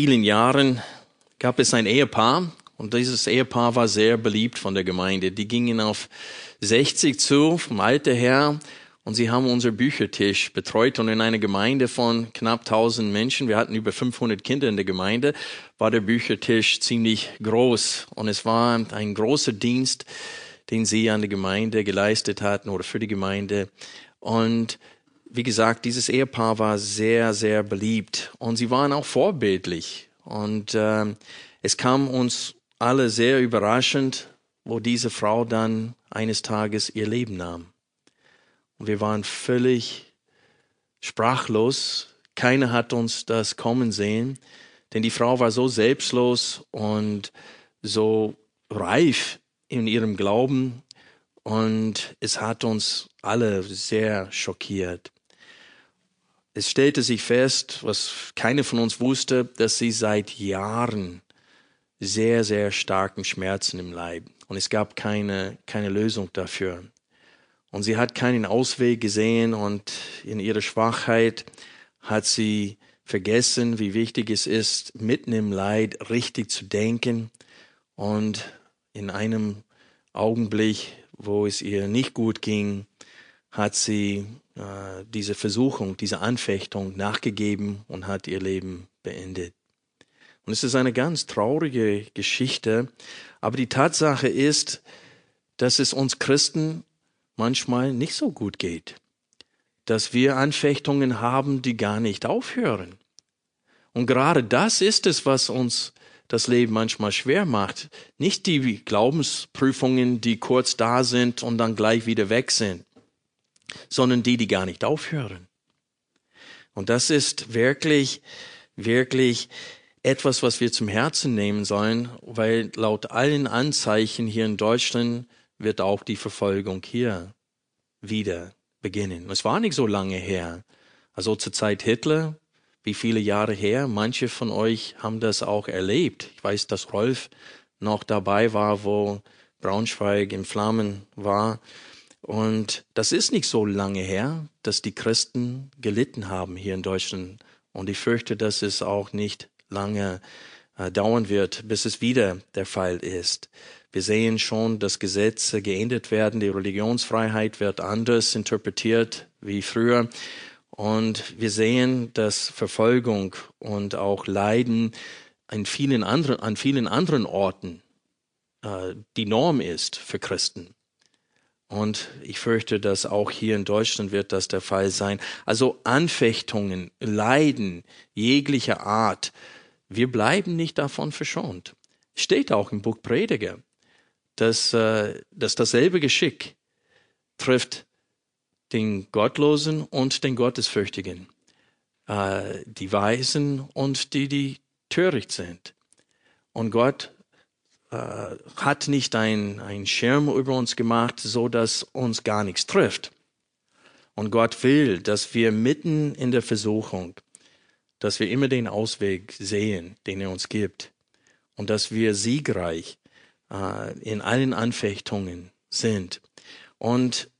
vielen Jahren gab es ein Ehepaar und dieses Ehepaar war sehr beliebt von der Gemeinde. Die gingen auf 60 zu, vom Alter her, und sie haben unser Büchertisch betreut. Und in einer Gemeinde von knapp 1000 Menschen, wir hatten über 500 Kinder in der Gemeinde, war der Büchertisch ziemlich groß. Und es war ein großer Dienst, den sie an der Gemeinde geleistet hatten oder für die Gemeinde. Und wie gesagt, dieses Ehepaar war sehr, sehr beliebt und sie waren auch vorbildlich. Und äh, es kam uns alle sehr überraschend, wo diese Frau dann eines Tages ihr Leben nahm. Und wir waren völlig sprachlos. Keiner hat uns das kommen sehen, denn die Frau war so selbstlos und so reif in ihrem Glauben und es hat uns alle sehr schockiert. Es stellte sich fest, was keine von uns wusste, dass sie seit Jahren sehr, sehr starken Schmerzen im Leib. Und es gab keine, keine Lösung dafür. Und sie hat keinen Ausweg gesehen und in ihrer Schwachheit hat sie vergessen, wie wichtig es ist, mitten im Leid richtig zu denken. Und in einem Augenblick, wo es ihr nicht gut ging, hat sie äh, diese Versuchung, diese Anfechtung nachgegeben und hat ihr Leben beendet. Und es ist eine ganz traurige Geschichte, aber die Tatsache ist, dass es uns Christen manchmal nicht so gut geht, dass wir Anfechtungen haben, die gar nicht aufhören. Und gerade das ist es, was uns das Leben manchmal schwer macht. Nicht die Glaubensprüfungen, die kurz da sind und dann gleich wieder weg sind sondern die, die gar nicht aufhören. Und das ist wirklich, wirklich etwas, was wir zum Herzen nehmen sollen, weil laut allen Anzeichen hier in Deutschland wird auch die Verfolgung hier wieder beginnen. Es war nicht so lange her. Also zur Zeit Hitler, wie viele Jahre her? Manche von euch haben das auch erlebt. Ich weiß, dass Rolf noch dabei war, wo Braunschweig in Flammen war. Und das ist nicht so lange her, dass die Christen gelitten haben hier in Deutschland. Und ich fürchte, dass es auch nicht lange äh, dauern wird, bis es wieder der Fall ist. Wir sehen schon, dass Gesetze geändert werden, die Religionsfreiheit wird anders interpretiert wie früher. Und wir sehen, dass Verfolgung und auch Leiden an vielen anderen, an vielen anderen Orten äh, die Norm ist für Christen. Und ich fürchte, dass auch hier in Deutschland wird das der Fall sein. Also Anfechtungen, Leiden jeglicher Art, wir bleiben nicht davon verschont. Steht auch im Buch Prediger, dass, äh, dass dasselbe Geschick trifft den Gottlosen und den Gottesfürchtigen, äh, die Weisen und die, die töricht sind. Und Gott hat nicht ein, ein Schirm über uns gemacht, so dass uns gar nichts trifft. Und Gott will, dass wir mitten in der Versuchung, dass wir immer den Ausweg sehen, den er uns gibt. Und dass wir siegreich äh, in allen Anfechtungen sind. Und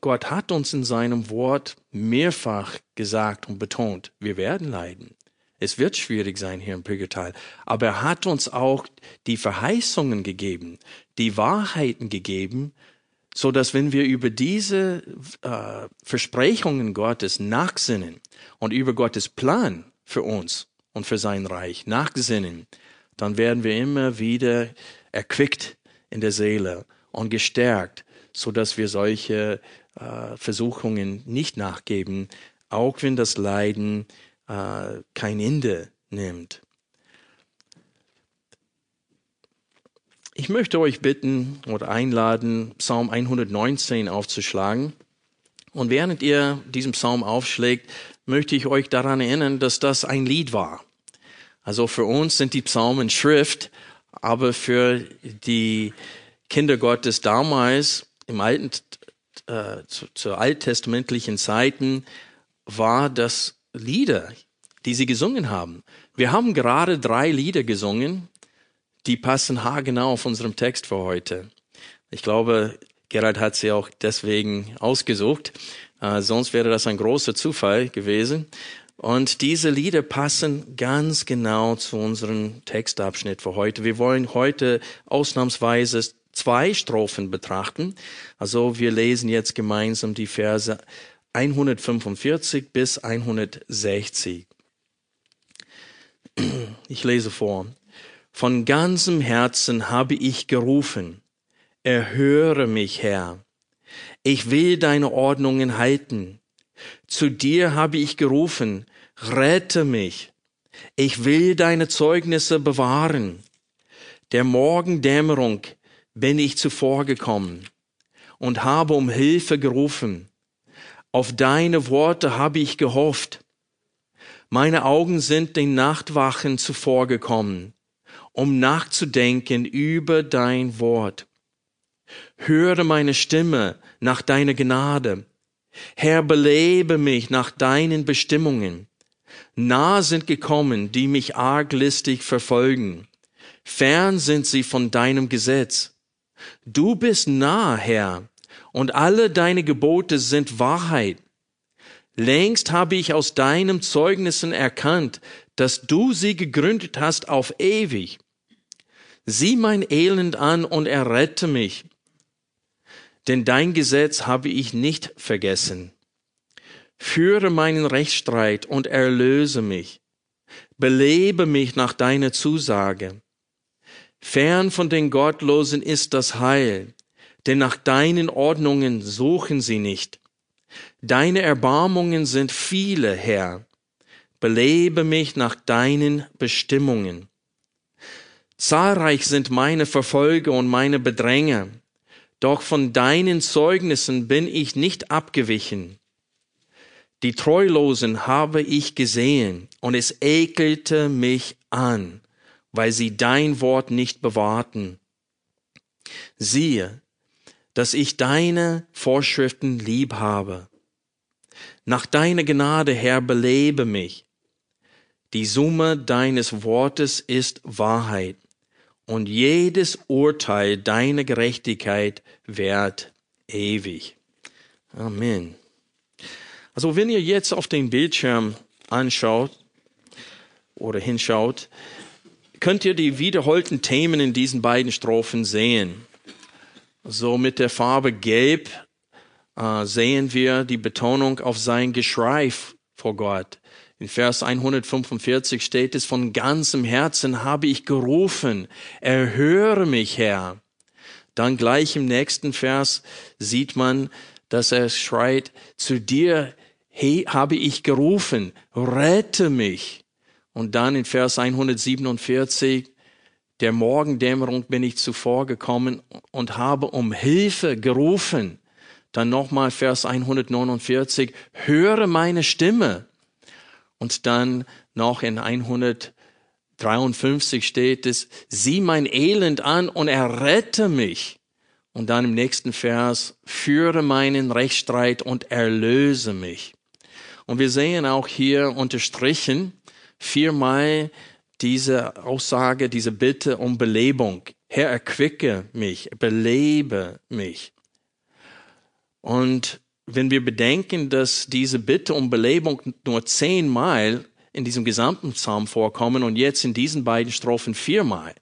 Gott hat uns in seinem Wort mehrfach gesagt und betont, wir werden leiden. Es wird schwierig sein hier im Pürgertal. Aber er hat uns auch die Verheißungen gegeben, die Wahrheiten gegeben, so dass wenn wir über diese äh, Versprechungen Gottes nachsinnen und über Gottes Plan für uns und für sein Reich nachsinnen, dann werden wir immer wieder erquickt in der Seele und gestärkt, so dass wir solche äh, Versuchungen nicht nachgeben, auch wenn das Leiden äh, kein Ende nimmt. Ich möchte euch bitten oder einladen, Psalm 119 aufzuschlagen. Und während ihr diesen Psalm aufschlägt, möchte ich euch daran erinnern, dass das ein Lied war. Also für uns sind die Psalmen Schrift, aber für die Kinder Gottes damals im alten äh, zu, zu alttestamentlichen Zeiten war das Lieder, die sie gesungen haben. Wir haben gerade drei Lieder gesungen, die passen haargenau auf unserem Text für heute. Ich glaube, Gerald hat sie auch deswegen ausgesucht. Äh, sonst wäre das ein großer Zufall gewesen. Und diese Lieder passen ganz genau zu unserem Textabschnitt für heute. Wir wollen heute ausnahmsweise zwei Strophen betrachten. Also wir lesen jetzt gemeinsam die Verse 145 bis 160. Ich lese vor. Von ganzem Herzen habe ich gerufen. Erhöre mich, Herr. Ich will deine Ordnungen halten. Zu dir habe ich gerufen. Rette mich. Ich will deine Zeugnisse bewahren. Der Morgendämmerung bin ich zuvor gekommen und habe um Hilfe gerufen. Auf deine Worte habe ich gehofft. Meine Augen sind den Nachtwachen zuvorgekommen, um nachzudenken über dein Wort. Höre meine Stimme nach deiner Gnade. Herr, belebe mich nach deinen Bestimmungen. Nah sind gekommen, die mich arglistig verfolgen. Fern sind sie von deinem Gesetz. Du bist nah, Herr, und alle deine Gebote sind Wahrheit. Längst habe ich aus deinem Zeugnissen erkannt, dass du sie gegründet hast auf ewig. Sieh mein Elend an und errette mich, denn dein Gesetz habe ich nicht vergessen. Führe meinen Rechtsstreit und erlöse mich. Belebe mich nach deiner Zusage. Fern von den Gottlosen ist das Heil, denn nach deinen Ordnungen suchen sie nicht. Deine Erbarmungen sind viele, Herr. Belebe mich nach deinen Bestimmungen. Zahlreich sind meine Verfolger und meine Bedränger, doch von deinen Zeugnissen bin ich nicht abgewichen. Die Treulosen habe ich gesehen, und es ekelte mich an weil sie dein Wort nicht bewahrten. Siehe, dass ich deine Vorschriften lieb habe. Nach deiner Gnade, Herr, belebe mich. Die Summe deines Wortes ist Wahrheit und jedes Urteil deiner Gerechtigkeit währt ewig. Amen. Also wenn ihr jetzt auf den Bildschirm anschaut oder hinschaut, könnt ihr die wiederholten Themen in diesen beiden Strophen sehen. So mit der Farbe Gelb äh, sehen wir die Betonung auf sein Geschrei vor Gott. In Vers 145 steht es, von ganzem Herzen habe ich gerufen, erhöre mich, Herr. Dann gleich im nächsten Vers sieht man, dass er schreit, zu dir hey, habe ich gerufen, rette mich. Und dann in Vers 147, der Morgendämmerung bin ich zuvor gekommen und habe um Hilfe gerufen. Dann nochmal Vers 149, höre meine Stimme. Und dann noch in 153 steht es, sieh mein Elend an und errette mich. Und dann im nächsten Vers, führe meinen Rechtsstreit und erlöse mich. Und wir sehen auch hier unterstrichen, viermal diese Aussage, diese Bitte um Belebung. Herr, erquicke mich, belebe mich. Und wenn wir bedenken, dass diese Bitte um Belebung nur zehnmal in diesem gesamten Psalm vorkommen und jetzt in diesen beiden Strophen viermal,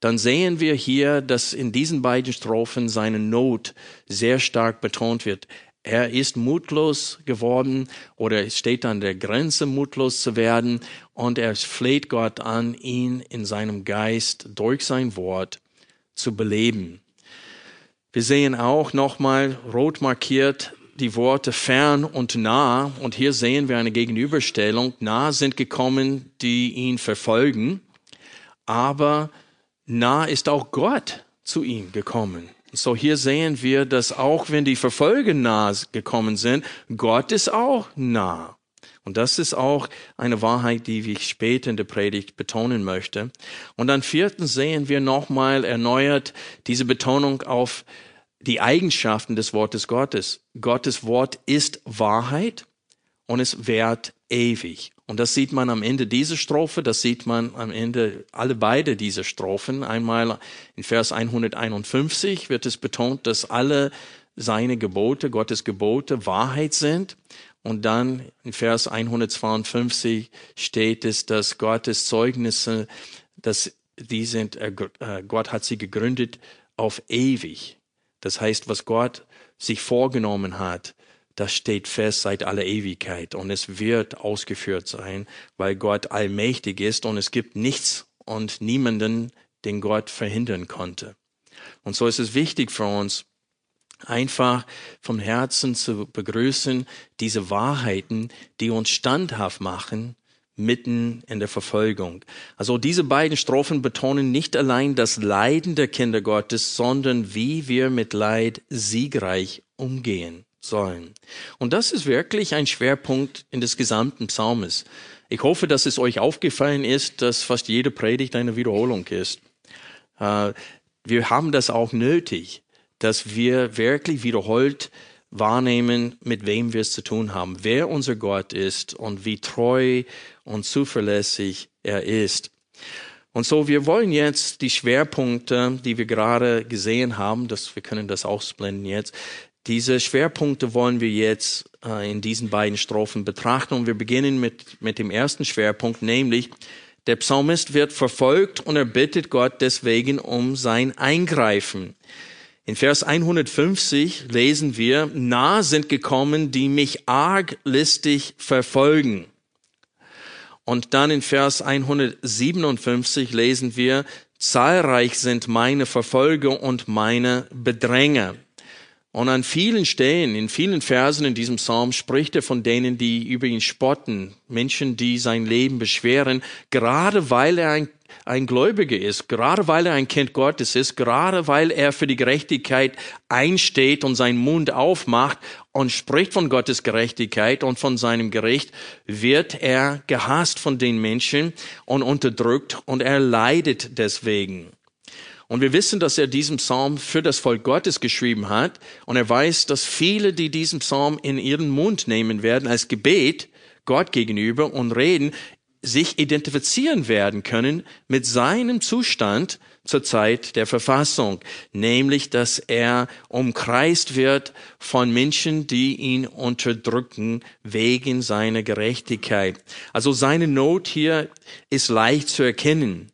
dann sehen wir hier, dass in diesen beiden Strophen seine Not sehr stark betont wird. Er ist mutlos geworden oder steht an der Grenze, mutlos zu werden und er fleht Gott an, ihn in seinem Geist durch sein Wort zu beleben. Wir sehen auch nochmal rot markiert die Worte fern und nah und hier sehen wir eine Gegenüberstellung. Nah sind gekommen, die ihn verfolgen, aber nah ist auch Gott zu ihm gekommen. So hier sehen wir, dass auch wenn die Verfolger nah gekommen sind, Gott ist auch nah. Und das ist auch eine Wahrheit, die ich später in der Predigt betonen möchte. Und dann viertens sehen wir nochmal erneuert diese Betonung auf die Eigenschaften des Wortes Gottes. Gottes Wort ist Wahrheit und es währt ewig. Und das sieht man am Ende dieser Strophe, das sieht man am Ende alle beide diese Strophen. Einmal in Vers 151 wird es betont, dass alle seine Gebote, Gottes Gebote Wahrheit sind. Und dann in Vers 152 steht es, dass Gottes Zeugnisse, dass die sind, äh, äh, Gott hat sie gegründet auf ewig. Das heißt, was Gott sich vorgenommen hat, das steht fest seit aller Ewigkeit und es wird ausgeführt sein, weil Gott allmächtig ist und es gibt nichts und niemanden, den Gott verhindern konnte. Und so ist es wichtig für uns, einfach vom Herzen zu begrüßen, diese Wahrheiten, die uns standhaft machen, mitten in der Verfolgung. Also diese beiden Strophen betonen nicht allein das Leiden der Kinder Gottes, sondern wie wir mit Leid siegreich umgehen sollen. Und das ist wirklich ein Schwerpunkt in des gesamten Psalmes. Ich hoffe, dass es euch aufgefallen ist, dass fast jede Predigt eine Wiederholung ist. Äh, wir haben das auch nötig, dass wir wirklich wiederholt wahrnehmen, mit wem wir es zu tun haben, wer unser Gott ist und wie treu und zuverlässig er ist. Und so, wir wollen jetzt die Schwerpunkte, die wir gerade gesehen haben, dass wir können das ausblenden jetzt, diese Schwerpunkte wollen wir jetzt äh, in diesen beiden Strophen betrachten und wir beginnen mit, mit dem ersten Schwerpunkt, nämlich der Psalmist wird verfolgt und er bittet Gott deswegen um sein Eingreifen. In Vers 150 lesen wir, nah sind gekommen, die mich arglistig verfolgen. Und dann in Vers 157 lesen wir, zahlreich sind meine Verfolger und meine Bedränger. Und an vielen Stellen, in vielen Versen in diesem Psalm spricht er von denen, die über ihn spotten, Menschen, die sein Leben beschweren, gerade weil er ein, ein Gläubiger ist, gerade weil er ein Kind Gottes ist, gerade weil er für die Gerechtigkeit einsteht und seinen Mund aufmacht und spricht von Gottes Gerechtigkeit und von seinem Gericht, wird er gehasst von den Menschen und unterdrückt und er leidet deswegen. Und wir wissen, dass er diesen Psalm für das Volk Gottes geschrieben hat. Und er weiß, dass viele, die diesen Psalm in ihren Mund nehmen werden als Gebet Gott gegenüber und reden, sich identifizieren werden können mit seinem Zustand zur Zeit der Verfassung, nämlich dass er umkreist wird von Menschen, die ihn unterdrücken wegen seiner Gerechtigkeit. Also seine Not hier ist leicht zu erkennen.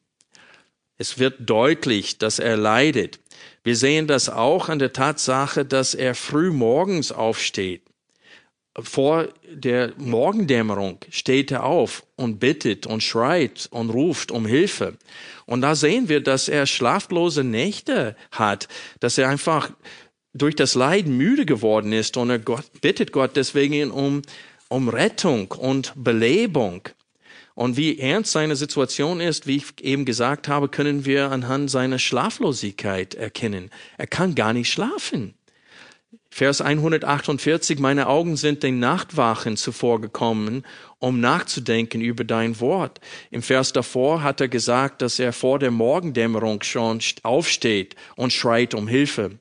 Es wird deutlich, dass er leidet. Wir sehen das auch an der Tatsache, dass er früh morgens aufsteht. Vor der Morgendämmerung steht er auf und bittet und schreit und ruft um Hilfe. Und da sehen wir, dass er schlaflose Nächte hat, dass er einfach durch das Leiden müde geworden ist und er Gott, bittet Gott deswegen um, um Rettung und Belebung. Und wie ernst seine Situation ist, wie ich eben gesagt habe, können wir anhand seiner Schlaflosigkeit erkennen. Er kann gar nicht schlafen. Vers 148, meine Augen sind den Nachtwachen zuvor gekommen, um nachzudenken über dein Wort. Im Vers davor hat er gesagt, dass er vor der Morgendämmerung schon aufsteht und schreit um Hilfe.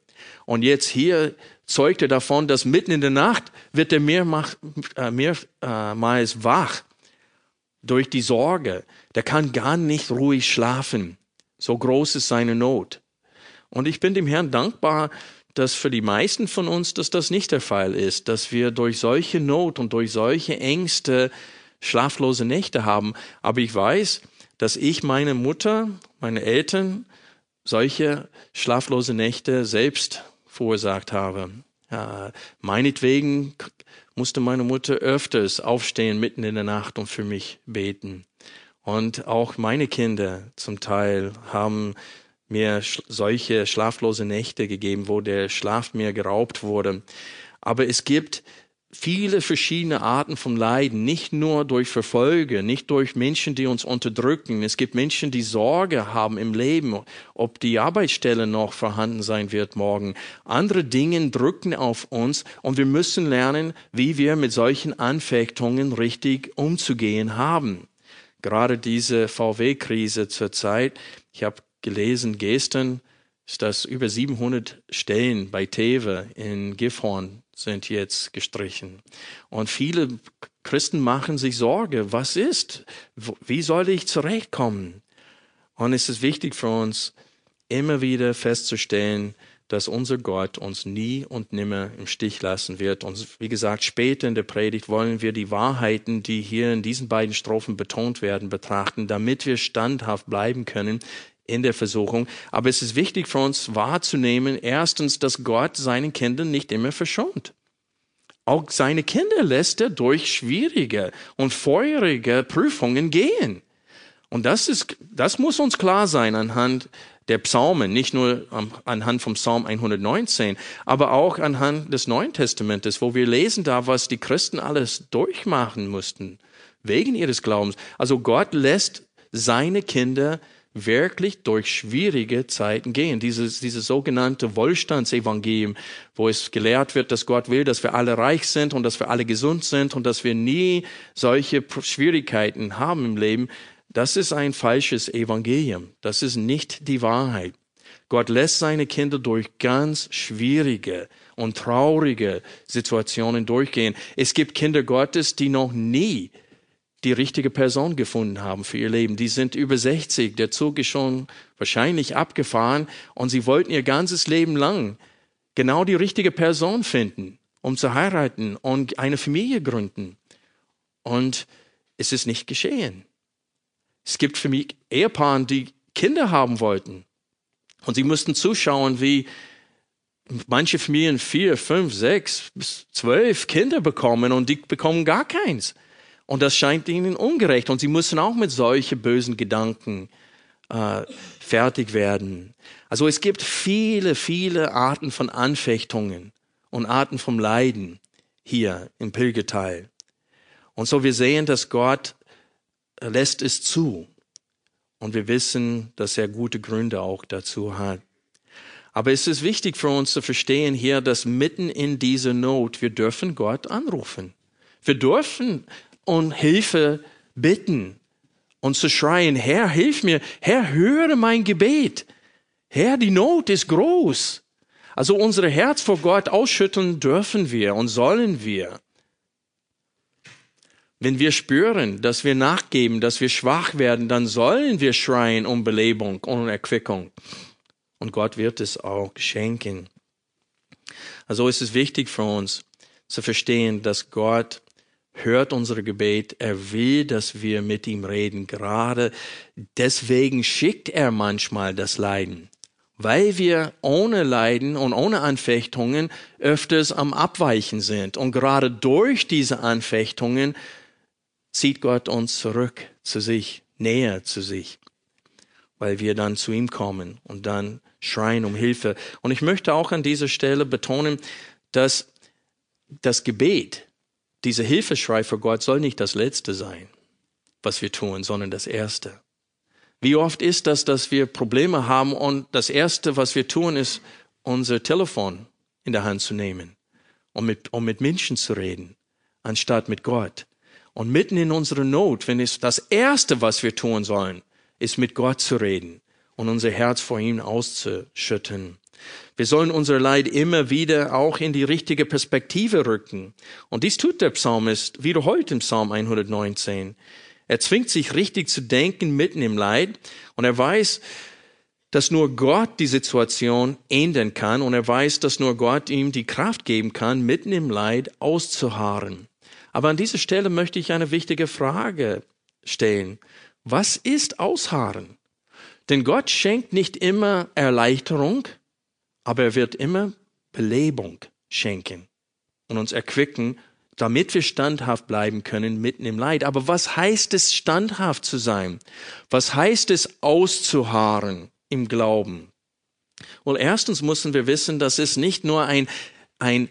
Und jetzt hier zeugt er davon, dass mitten in der Nacht wird er mehrmals, äh, mehrmals wach durch die Sorge. Der kann gar nicht ruhig schlafen. So groß ist seine Not. Und ich bin dem Herrn dankbar, dass für die meisten von uns, dass das nicht der Fall ist, dass wir durch solche Not und durch solche Ängste schlaflose Nächte haben. Aber ich weiß, dass ich meine Mutter, meine Eltern solche schlaflose Nächte selbst verursacht habe. Ja, meinetwegen musste meine Mutter öfters aufstehen mitten in der Nacht und für mich beten. Und auch meine Kinder zum Teil haben mir solche schlaflose Nächte gegeben, wo der Schlaf mir geraubt wurde. Aber es gibt viele verschiedene Arten von Leiden, nicht nur durch Verfolge, nicht durch Menschen, die uns unterdrücken. Es gibt Menschen, die Sorge haben im Leben, ob die Arbeitsstelle noch vorhanden sein wird morgen. Andere Dinge drücken auf uns und wir müssen lernen, wie wir mit solchen Anfechtungen richtig umzugehen haben. Gerade diese VW-Krise zurzeit, ich habe gelesen gestern, ist das über 700 Stellen bei Tewe in Gifhorn sind jetzt gestrichen. Und viele Christen machen sich Sorge, was ist? Wie soll ich zurechtkommen? Und es ist wichtig für uns, immer wieder festzustellen, dass unser Gott uns nie und nimmer im Stich lassen wird. Und wie gesagt, später in der Predigt wollen wir die Wahrheiten, die hier in diesen beiden Strophen betont werden, betrachten, damit wir standhaft bleiben können in der Versuchung. Aber es ist wichtig für uns wahrzunehmen, erstens, dass Gott seinen Kindern nicht immer verschont. Auch seine Kinder lässt er durch schwierige und feurige Prüfungen gehen. Und das ist, das muss uns klar sein anhand der Psalmen, nicht nur anhand vom Psalm 119, aber auch anhand des Neuen Testamentes, wo wir lesen da, was die Christen alles durchmachen mussten, wegen ihres Glaubens. Also Gott lässt seine Kinder wirklich durch schwierige Zeiten gehen. Dieses, dieses sogenannte Wohlstandsevangelium, wo es gelehrt wird, dass Gott will, dass wir alle reich sind und dass wir alle gesund sind und dass wir nie solche Schwierigkeiten haben im Leben, das ist ein falsches Evangelium. Das ist nicht die Wahrheit. Gott lässt seine Kinder durch ganz schwierige und traurige Situationen durchgehen. Es gibt Kinder Gottes, die noch nie die richtige Person gefunden haben für ihr Leben. Die sind über 60, der Zug ist schon wahrscheinlich abgefahren und sie wollten ihr ganzes Leben lang genau die richtige Person finden, um zu heiraten und eine Familie gründen. Und es ist nicht geschehen. Es gibt für mich Ehepaare, die Kinder haben wollten. Und sie mussten zuschauen, wie manche Familien vier, fünf, sechs bis zwölf Kinder bekommen und die bekommen gar keins. Und das scheint ihnen ungerecht. Und sie müssen auch mit solchen bösen Gedanken äh, fertig werden. Also es gibt viele, viele Arten von Anfechtungen und Arten von Leiden hier im Pilgerteil. Und so wir sehen, dass Gott lässt es zu. Und wir wissen, dass er gute Gründe auch dazu hat. Aber es ist wichtig für uns zu verstehen hier, dass mitten in dieser Not wir dürfen Gott anrufen. Wir dürfen um Hilfe bitten und zu schreien, Herr, hilf mir, Herr, höre mein Gebet. Herr, die Not ist groß. Also unser Herz vor Gott ausschütteln dürfen wir und sollen wir. Wenn wir spüren, dass wir nachgeben, dass wir schwach werden, dann sollen wir schreien um Belebung und Erquickung. Und Gott wird es auch schenken. Also ist es wichtig für uns zu verstehen, dass Gott hört unsere Gebet. Er will, dass wir mit ihm reden. Gerade deswegen schickt er manchmal das Leiden. Weil wir ohne Leiden und ohne Anfechtungen öfters am Abweichen sind. Und gerade durch diese Anfechtungen zieht Gott uns zurück zu sich, näher zu sich. Weil wir dann zu ihm kommen und dann schreien um Hilfe. Und ich möchte auch an dieser Stelle betonen, dass das Gebet dieser Hilfeschrei vor Gott soll nicht das Letzte sein, was wir tun, sondern das Erste. Wie oft ist das, dass wir Probleme haben und das Erste, was wir tun, ist, unser Telefon in der Hand zu nehmen, um mit, um mit Menschen zu reden, anstatt mit Gott. Und mitten in unserer Not, wenn es das Erste, was wir tun sollen, ist mit Gott zu reden und unser Herz vor ihm auszuschütten. Wir sollen unser Leid immer wieder auch in die richtige Perspektive rücken. Und dies tut der Psalmist wiederholt im Psalm 119. Er zwingt sich richtig zu denken mitten im Leid und er weiß, dass nur Gott die Situation ändern kann und er weiß, dass nur Gott ihm die Kraft geben kann, mitten im Leid auszuharren. Aber an dieser Stelle möchte ich eine wichtige Frage stellen. Was ist Ausharren? Denn Gott schenkt nicht immer Erleichterung, aber er wird immer Belebung schenken und uns erquicken, damit wir standhaft bleiben können mitten im Leid. Aber was heißt es, standhaft zu sein? Was heißt es, auszuharren im Glauben? Well, erstens müssen wir wissen, dass es nicht nur ein, ein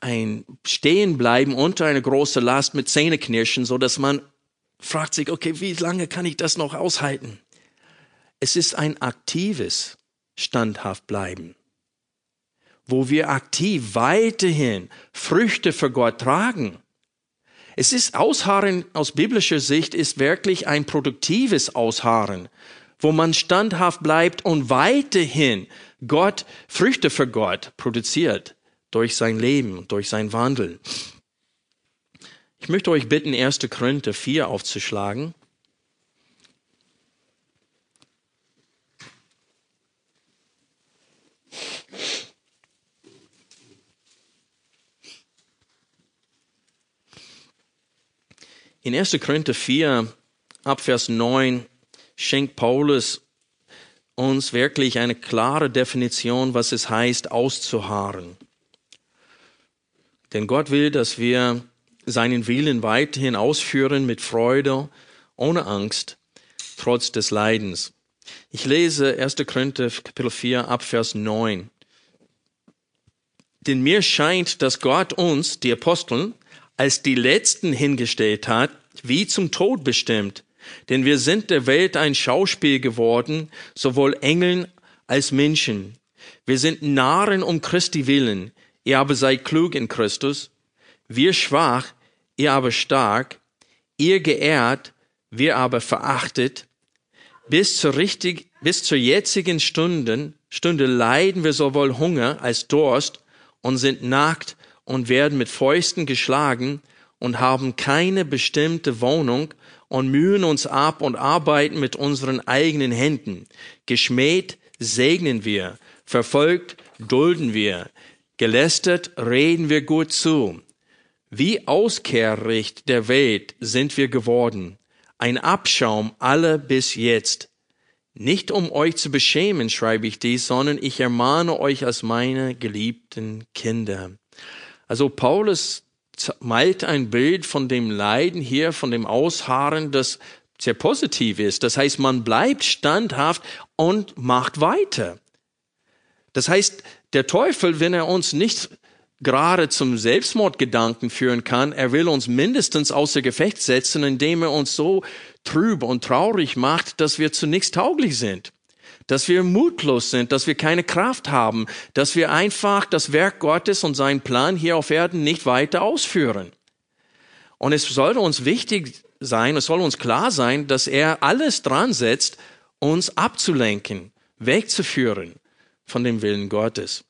ein Stehenbleiben unter eine große Last mit Zähneknirschen, so dass man fragt sich, okay, wie lange kann ich das noch aushalten? Es ist ein aktives standhaft bleiben, wo wir aktiv weiterhin Früchte für Gott tragen. Es ist Ausharren aus biblischer Sicht ist wirklich ein produktives Ausharren, wo man standhaft bleibt und weiterhin Gott Früchte für Gott produziert durch sein Leben, durch sein Wandel. Ich möchte euch bitten, 1. Korinther 4 aufzuschlagen. In 1. Korinther 4, Abvers 9, schenkt Paulus uns wirklich eine klare Definition, was es heißt, auszuharren. Denn Gott will, dass wir seinen Willen weiterhin ausführen mit Freude, ohne Angst, trotz des Leidens. Ich lese 1. Korinther Kapitel 4 ab Vers 9. Denn mir scheint, dass Gott uns, die Aposteln, als die Letzten hingestellt hat, wie zum Tod bestimmt. Denn wir sind der Welt ein Schauspiel geworden, sowohl Engeln als Menschen. Wir sind Narren um Christi willen. Ihr aber seid klug in Christus. Wir schwach, ihr aber stark. Ihr geehrt, wir aber verachtet. Bis zur richtig, bis zur jetzigen Stunden, Stunde leiden wir sowohl Hunger als Durst und sind nackt und werden mit Fäusten geschlagen und haben keine bestimmte Wohnung und mühen uns ab und arbeiten mit unseren eigenen Händen. Geschmäht segnen wir, verfolgt dulden wir, Gelästert reden wir gut zu. Wie Auskehrricht der Welt sind wir geworden, ein Abschaum alle bis jetzt. Nicht um euch zu beschämen, schreibe ich dies, sondern ich ermahne euch als meine geliebten Kinder. Also Paulus malt ein Bild von dem Leiden hier, von dem Ausharren, das sehr positiv ist. Das heißt, man bleibt standhaft und macht weiter. Das heißt, der Teufel, wenn er uns nicht gerade zum Selbstmordgedanken führen kann, er will uns mindestens außer Gefecht setzen, indem er uns so trüb und traurig macht, dass wir zu nichts tauglich sind, dass wir mutlos sind, dass wir keine Kraft haben, dass wir einfach das Werk Gottes und seinen Plan hier auf Erden nicht weiter ausführen. Und es sollte uns wichtig sein, es soll uns klar sein, dass er alles dran setzt, uns abzulenken, wegzuführen von dem Willen Gottes.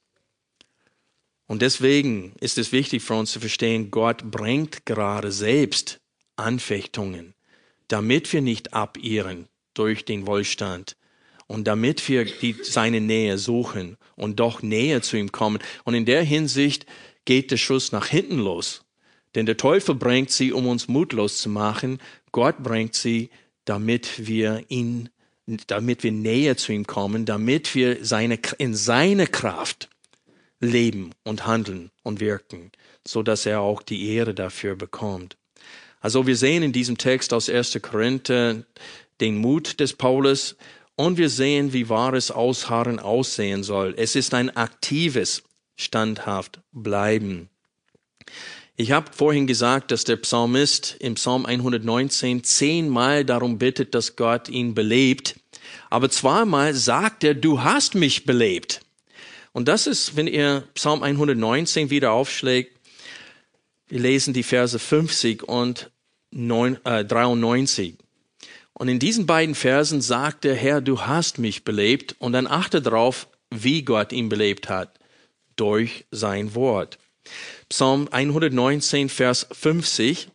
Und deswegen ist es wichtig für uns zu verstehen, Gott bringt gerade selbst Anfechtungen, damit wir nicht abirren durch den Wohlstand und damit wir die, seine Nähe suchen und doch näher zu ihm kommen. Und in der Hinsicht geht der Schuss nach hinten los. Denn der Teufel bringt sie, um uns mutlos zu machen. Gott bringt sie, damit wir ihn damit wir näher zu ihm kommen, damit wir seine, in seine Kraft leben und handeln und wirken, so dass er auch die Ehre dafür bekommt. Also wir sehen in diesem Text aus 1. Korinther den Mut des Paulus und wir sehen, wie wahres Ausharren aussehen soll. Es ist ein aktives, standhaft bleiben. Ich habe vorhin gesagt, dass der Psalmist im Psalm 119 zehnmal darum bittet, dass Gott ihn belebt. Aber zweimal sagt er, du hast mich belebt. Und das ist, wenn ihr Psalm 119 wieder aufschlägt, wir lesen die Verse 50 und 9, äh, 93. Und in diesen beiden Versen sagt der Herr, du hast mich belebt. Und dann achte darauf, wie Gott ihn belebt hat. Durch sein Wort. Psalm 119, Vers 50.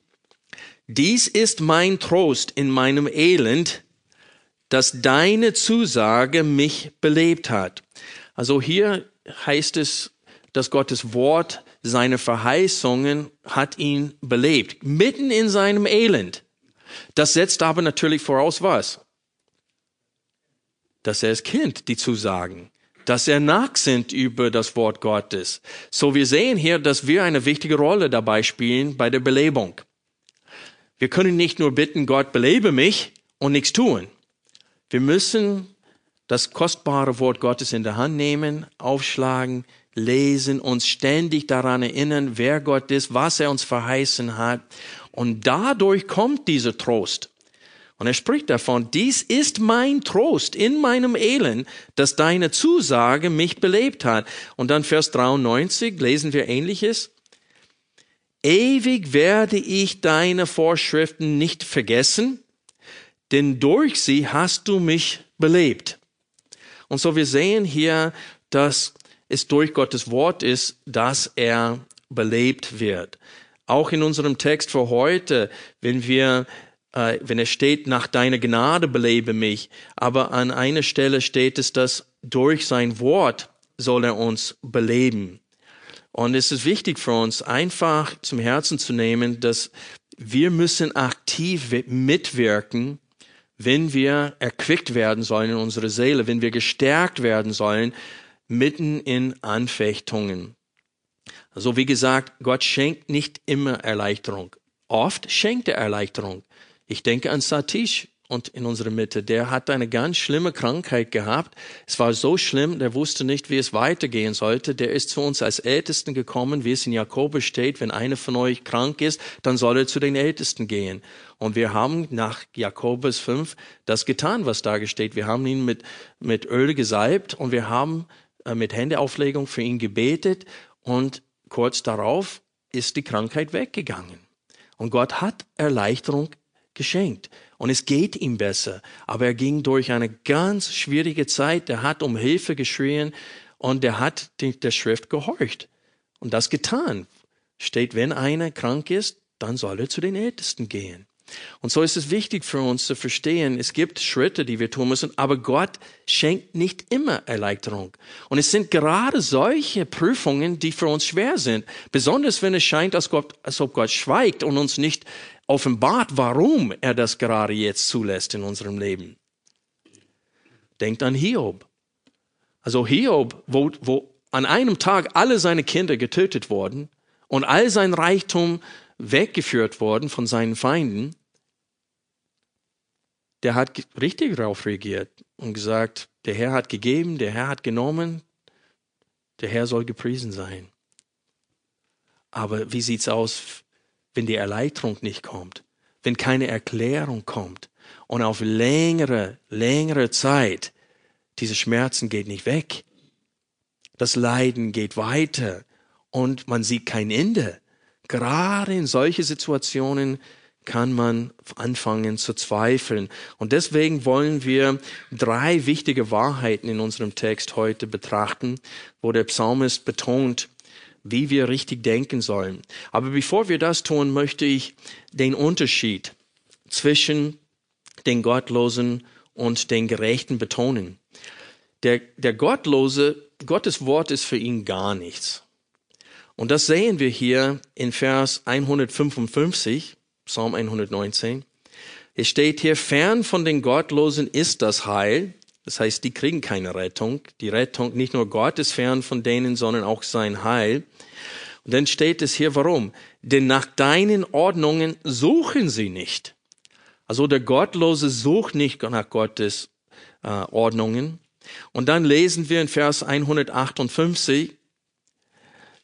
Dies ist mein Trost in meinem Elend, dass deine Zusage mich belebt hat. Also hier heißt es, dass Gottes Wort seine Verheißungen hat ihn belebt, mitten in seinem Elend. Das setzt aber natürlich voraus was? Dass er es kennt, die Zusagen dass er nachsinnt über das Wort Gottes. So wir sehen hier, dass wir eine wichtige Rolle dabei spielen bei der Belebung. Wir können nicht nur bitten, Gott belebe mich und nichts tun. Wir müssen das kostbare Wort Gottes in der Hand nehmen, aufschlagen, lesen, uns ständig daran erinnern, wer Gott ist, was er uns verheißen hat. Und dadurch kommt dieser Trost. Und er spricht davon, dies ist mein Trost in meinem Elend, dass deine Zusage mich belebt hat. Und dann Vers 93 lesen wir ähnliches. Ewig werde ich deine Vorschriften nicht vergessen, denn durch sie hast du mich belebt. Und so wir sehen hier, dass es durch Gottes Wort ist, dass er belebt wird. Auch in unserem Text für heute, wenn wir äh, wenn es steht, nach deiner Gnade belebe mich, aber an einer Stelle steht es, dass durch sein Wort soll er uns beleben. Und es ist wichtig für uns, einfach zum Herzen zu nehmen, dass wir müssen aktiv mitwirken, wenn wir erquickt werden sollen in unserer Seele, wenn wir gestärkt werden sollen, mitten in Anfechtungen. Also wie gesagt, Gott schenkt nicht immer Erleichterung. Oft schenkt er Erleichterung. Ich denke an Satish und in unserer Mitte, der hat eine ganz schlimme Krankheit gehabt. Es war so schlimm, der wusste nicht, wie es weitergehen sollte. Der ist zu uns als Ältesten gekommen, wie es in Jakobus steht, wenn einer von euch krank ist, dann soll er zu den Ältesten gehen. Und wir haben nach Jakobus 5 das getan, was da steht. Wir haben ihn mit, mit Öl gesalbt und wir haben äh, mit Händeauflegung für ihn gebetet und kurz darauf ist die Krankheit weggegangen. Und Gott hat Erleichterung geschenkt. Und es geht ihm besser. Aber er ging durch eine ganz schwierige Zeit. Er hat um Hilfe geschrien und er hat der Schrift gehorcht. Und das getan. Steht, wenn einer krank ist, dann soll er zu den Ältesten gehen. Und so ist es wichtig für uns zu verstehen, es gibt Schritte, die wir tun müssen, aber Gott schenkt nicht immer Erleichterung. Und es sind gerade solche Prüfungen, die für uns schwer sind. Besonders wenn es scheint, als, Gott, als ob Gott schweigt und uns nicht offenbart, warum er das gerade jetzt zulässt in unserem Leben. Denkt an Hiob. Also Hiob, wo, wo an einem Tag alle seine Kinder getötet wurden und all sein Reichtum weggeführt worden von seinen Feinden, der hat richtig darauf reagiert und gesagt, der Herr hat gegeben, der Herr hat genommen, der Herr soll gepriesen sein. Aber wie sieht's aus, wenn die Erleichterung nicht kommt, wenn keine Erklärung kommt und auf längere, längere Zeit diese Schmerzen geht nicht weg, das Leiden geht weiter und man sieht kein Ende. Gerade in solche Situationen kann man anfangen zu zweifeln. Und deswegen wollen wir drei wichtige Wahrheiten in unserem Text heute betrachten, wo der Psalmist betont, wie wir richtig denken sollen. Aber bevor wir das tun, möchte ich den Unterschied zwischen den Gottlosen und den Gerechten betonen. Der, der Gottlose, Gottes Wort ist für ihn gar nichts. Und das sehen wir hier in Vers 155, Psalm 119. Es steht hier, fern von den Gottlosen ist das Heil. Das heißt, die kriegen keine Rettung. Die Rettung, nicht nur Gott ist fern von denen, sondern auch sein Heil. Und dann steht es hier, warum? Denn nach deinen Ordnungen suchen sie nicht. Also der Gottlose sucht nicht nach Gottes äh, Ordnungen. Und dann lesen wir in Vers 158,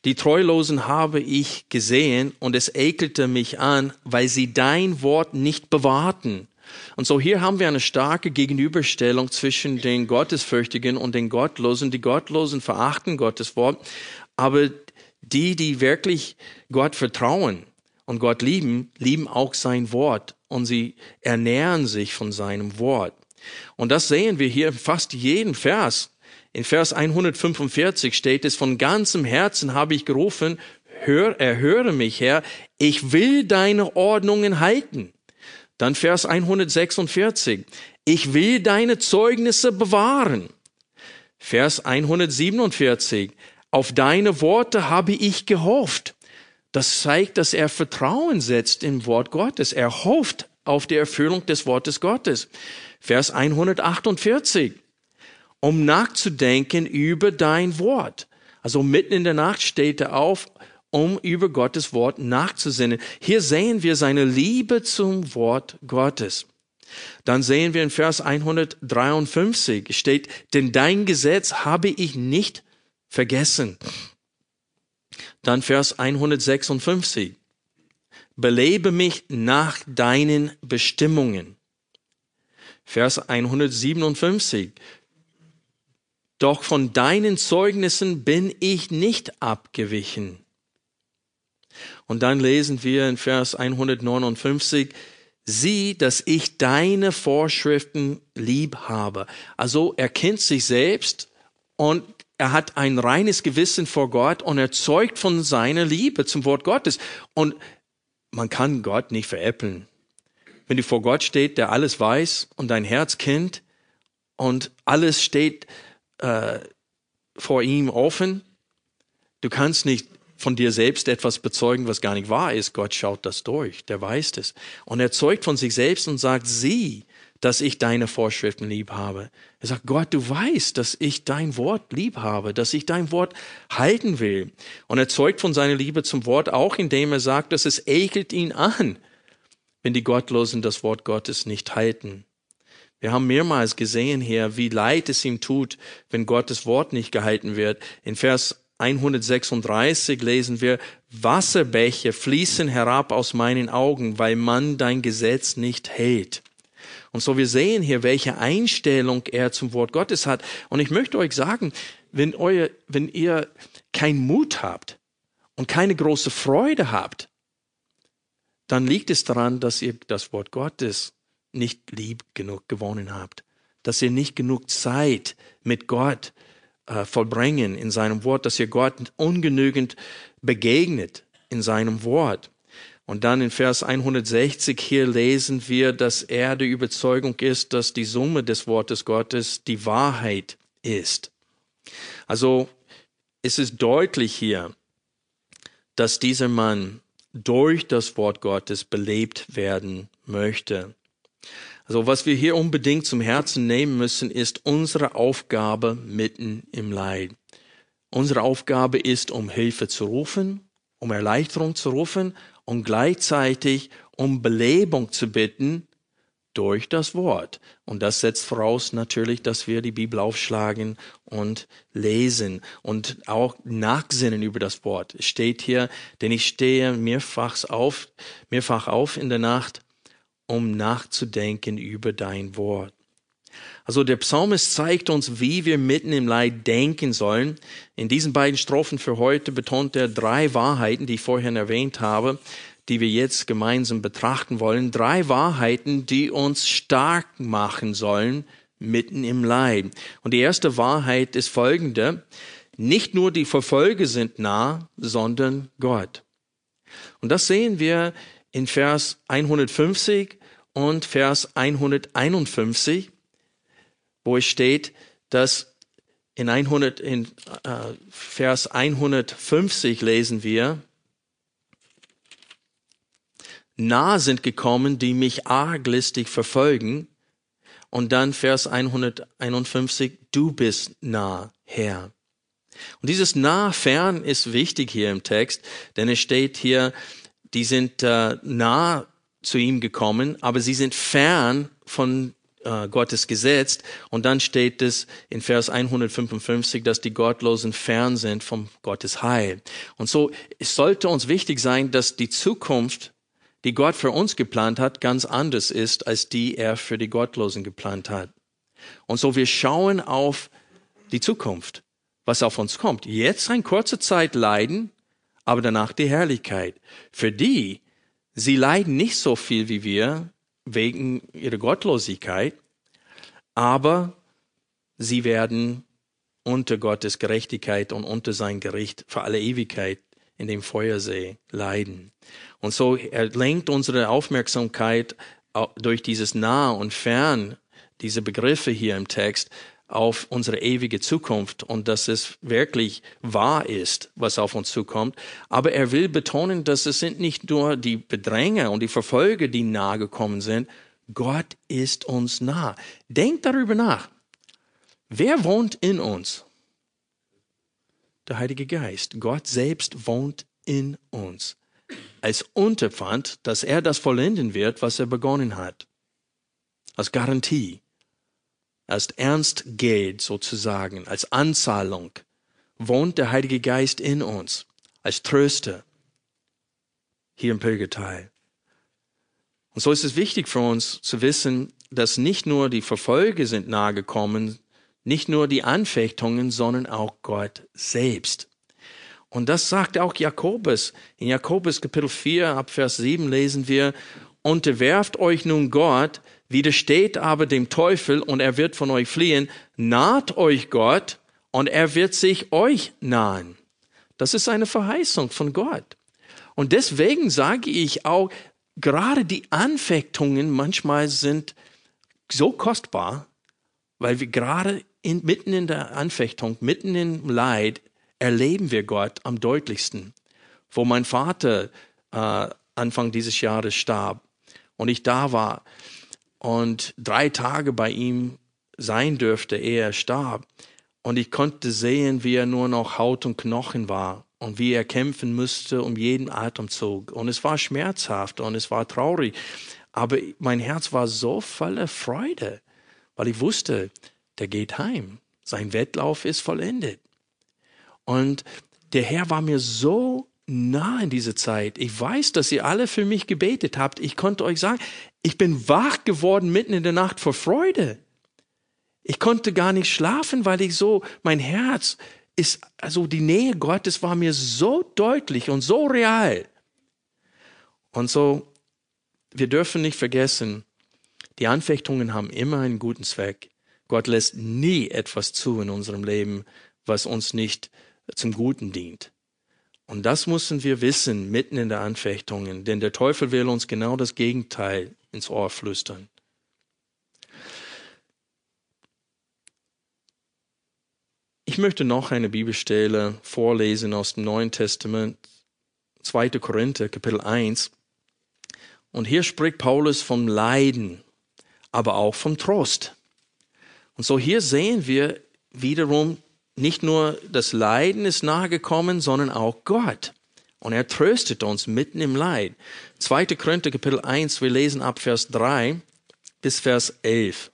die Treulosen habe ich gesehen und es ekelte mich an, weil sie dein Wort nicht bewahrten. Und so hier haben wir eine starke Gegenüberstellung zwischen den Gottesfürchtigen und den Gottlosen. Die Gottlosen verachten Gottes Wort, aber die, die wirklich Gott vertrauen und Gott lieben, lieben auch sein Wort und sie ernähren sich von seinem Wort. Und das sehen wir hier in fast jedem Vers. In Vers 145 steht es, von ganzem Herzen habe ich gerufen, hör, erhöre mich, Herr, ich will deine Ordnungen halten. Dann Vers 146, ich will deine Zeugnisse bewahren. Vers 147, auf deine Worte habe ich gehofft. Das zeigt, dass er Vertrauen setzt im Wort Gottes. Er hofft auf die Erfüllung des Wortes Gottes. Vers 148 um nachzudenken über dein Wort. Also mitten in der Nacht steht er auf, um über Gottes Wort nachzusinnen. Hier sehen wir seine Liebe zum Wort Gottes. Dann sehen wir in Vers 153 steht, denn dein Gesetz habe ich nicht vergessen. Dann Vers 156. Belebe mich nach deinen Bestimmungen. Vers 157. Doch von deinen Zeugnissen bin ich nicht abgewichen. Und dann lesen wir in Vers 159, sieh, dass ich deine Vorschriften lieb habe. Also er kennt sich selbst und er hat ein reines Gewissen vor Gott und er zeugt von seiner Liebe zum Wort Gottes. Und man kann Gott nicht veräppeln. Wenn du vor Gott steht, der alles weiß und dein Herz kennt und alles steht äh, vor ihm offen, du kannst nicht von dir selbst etwas bezeugen, was gar nicht wahr ist. Gott schaut das durch, der weiß es. Und er zeugt von sich selbst und sagt, sieh, dass ich deine Vorschriften lieb habe. Er sagt, Gott, du weißt, dass ich dein Wort lieb habe, dass ich dein Wort halten will. Und er zeugt von seiner Liebe zum Wort auch, indem er sagt, dass es ekelt ihn an, wenn die Gottlosen das Wort Gottes nicht halten. Wir haben mehrmals gesehen hier, wie leid es ihm tut, wenn Gottes Wort nicht gehalten wird. In Vers 136 lesen wir, Wasserbäche fließen herab aus meinen Augen, weil man dein Gesetz nicht hält. Und so wir sehen hier, welche Einstellung er zum Wort Gottes hat. Und ich möchte euch sagen, wenn, euer, wenn ihr keinen Mut habt und keine große Freude habt, dann liegt es daran, dass ihr das Wort Gottes nicht lieb genug gewonnen habt, dass ihr nicht genug Zeit mit Gott äh, vollbringen in seinem Wort, dass ihr Gott ungenügend begegnet in seinem Wort. Und dann in Vers 160 hier lesen wir, dass er der Überzeugung ist, dass die Summe des Wortes Gottes die Wahrheit ist. Also es ist deutlich hier, dass dieser Mann durch das Wort Gottes belebt werden möchte. Also was wir hier unbedingt zum Herzen nehmen müssen, ist unsere Aufgabe mitten im Leid. Unsere Aufgabe ist, um Hilfe zu rufen, um Erleichterung zu rufen und gleichzeitig um Belebung zu bitten durch das Wort. Und das setzt voraus natürlich, dass wir die Bibel aufschlagen und lesen und auch nachsinnen über das Wort. Es steht hier, denn ich stehe mehrfach auf, mehrfach auf in der Nacht, um nachzudenken über dein Wort. Also der Psalmist zeigt uns, wie wir mitten im Leid denken sollen. In diesen beiden Strophen für heute betont er drei Wahrheiten, die ich vorhin erwähnt habe, die wir jetzt gemeinsam betrachten wollen. Drei Wahrheiten, die uns stark machen sollen mitten im Leid. Und die erste Wahrheit ist folgende. Nicht nur die Verfolge sind nah, sondern Gott. Und das sehen wir in Vers 150 und Vers 151 wo es steht, dass in, 100, in äh, Vers 150 lesen wir, nah sind gekommen, die mich arglistig verfolgen. Und dann Vers 151, du bist nah, Herr. Und dieses nah, fern ist wichtig hier im Text, denn es steht hier, die sind äh, nah zu ihm gekommen, aber sie sind fern von äh, Gottes Gesetz. Und dann steht es in Vers 155, dass die Gottlosen fern sind vom Gottes Heil. Und so, es sollte uns wichtig sein, dass die Zukunft, die Gott für uns geplant hat, ganz anders ist, als die er für die Gottlosen geplant hat. Und so, wir schauen auf die Zukunft, was auf uns kommt. Jetzt eine kurze Zeit leiden, aber danach die Herrlichkeit. Für die, sie leiden nicht so viel wie wir, wegen ihrer Gottlosigkeit, aber sie werden unter Gottes Gerechtigkeit und unter sein Gericht für alle Ewigkeit in dem Feuersee leiden. Und so er lenkt unsere Aufmerksamkeit durch dieses nah und fern, diese Begriffe hier im Text, auf unsere ewige Zukunft und dass es wirklich wahr ist, was auf uns zukommt. Aber er will betonen, dass es sind nicht nur die Bedränge und die Verfolger, die nahe gekommen sind. Gott ist uns nah. Denkt darüber nach. Wer wohnt in uns? Der Heilige Geist. Gott selbst wohnt in uns. Als Unterpfand, dass er das vollenden wird, was er begonnen hat. Als Garantie als Ernstgeld sozusagen, als Anzahlung, wohnt der Heilige Geist in uns als Tröster hier im Pilgerteil. Und so ist es wichtig für uns zu wissen, dass nicht nur die Verfolge sind nahegekommen, nicht nur die Anfechtungen, sondern auch Gott selbst. Und das sagt auch Jakobus. In Jakobus Kapitel 4 ab Vers 7 lesen wir, unterwerft euch nun Gott, widersteht aber dem Teufel und er wird von euch fliehen, naht euch Gott und er wird sich euch nahen. Das ist eine Verheißung von Gott. Und deswegen sage ich auch, gerade die Anfechtungen manchmal sind so kostbar, weil wir gerade in, mitten in der Anfechtung, mitten im Leid, erleben wir Gott am deutlichsten. Wo mein Vater äh, Anfang dieses Jahres starb und ich da war und drei Tage bei ihm sein dürfte, ehe er starb. Und ich konnte sehen, wie er nur noch Haut und Knochen war und wie er kämpfen musste um jeden Atemzug. Und es war schmerzhaft und es war traurig. Aber mein Herz war so voller Freude, weil ich wusste, der geht heim. Sein Wettlauf ist vollendet. Und der Herr war mir so nah in dieser Zeit. Ich weiß, dass ihr alle für mich gebetet habt. Ich konnte euch sagen, ich bin wach geworden mitten in der Nacht vor Freude. Ich konnte gar nicht schlafen, weil ich so, mein Herz ist, also die Nähe Gottes war mir so deutlich und so real. Und so, wir dürfen nicht vergessen, die Anfechtungen haben immer einen guten Zweck. Gott lässt nie etwas zu in unserem Leben, was uns nicht zum Guten dient. Und das müssen wir wissen mitten in der Anfechtungen, denn der Teufel will uns genau das Gegenteil ins Ohr flüstern. Ich möchte noch eine Bibelstelle vorlesen aus dem Neuen Testament, 2. Korinther, Kapitel 1. Und hier spricht Paulus vom Leiden, aber auch vom Trost. Und so hier sehen wir wiederum nicht nur das Leiden ist nahegekommen, sondern auch Gott. Und er tröstet uns mitten im Leid. 2. Korinther Kapitel 1, wir lesen ab Vers 3 bis Vers 11.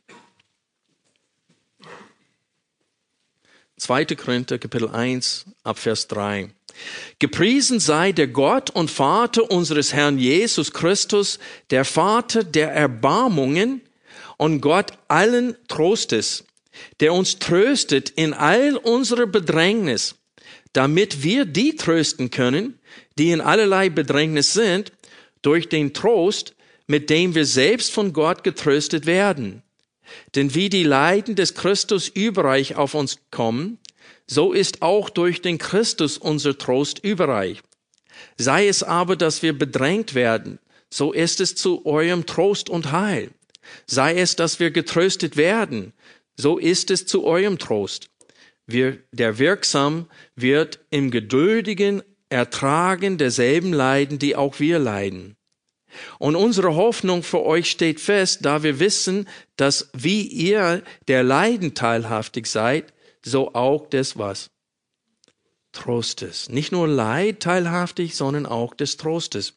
2. Korinther Kapitel 1 ab Vers 3. Gepriesen sei der Gott und Vater unseres Herrn Jesus Christus, der Vater der Erbarmungen und Gott allen Trostes, der uns tröstet in all unserer Bedrängnis, damit wir die trösten können, die in allerlei Bedrängnis sind, durch den Trost, mit dem wir selbst von Gott getröstet werden. Denn wie die Leiden des Christus überreich auf uns kommen, so ist auch durch den Christus unser Trost überreich. Sei es aber, dass wir bedrängt werden, so ist es zu eurem Trost und Heil. Sei es, dass wir getröstet werden, so ist es zu eurem Trost. Wir, der Wirksam wird im geduldigen Ertragen derselben leiden, die auch wir leiden. Und unsere Hoffnung für euch steht fest, da wir wissen, dass wie ihr der Leiden teilhaftig seid, so auch des was? Trostes. Nicht nur Leid teilhaftig, sondern auch des Trostes.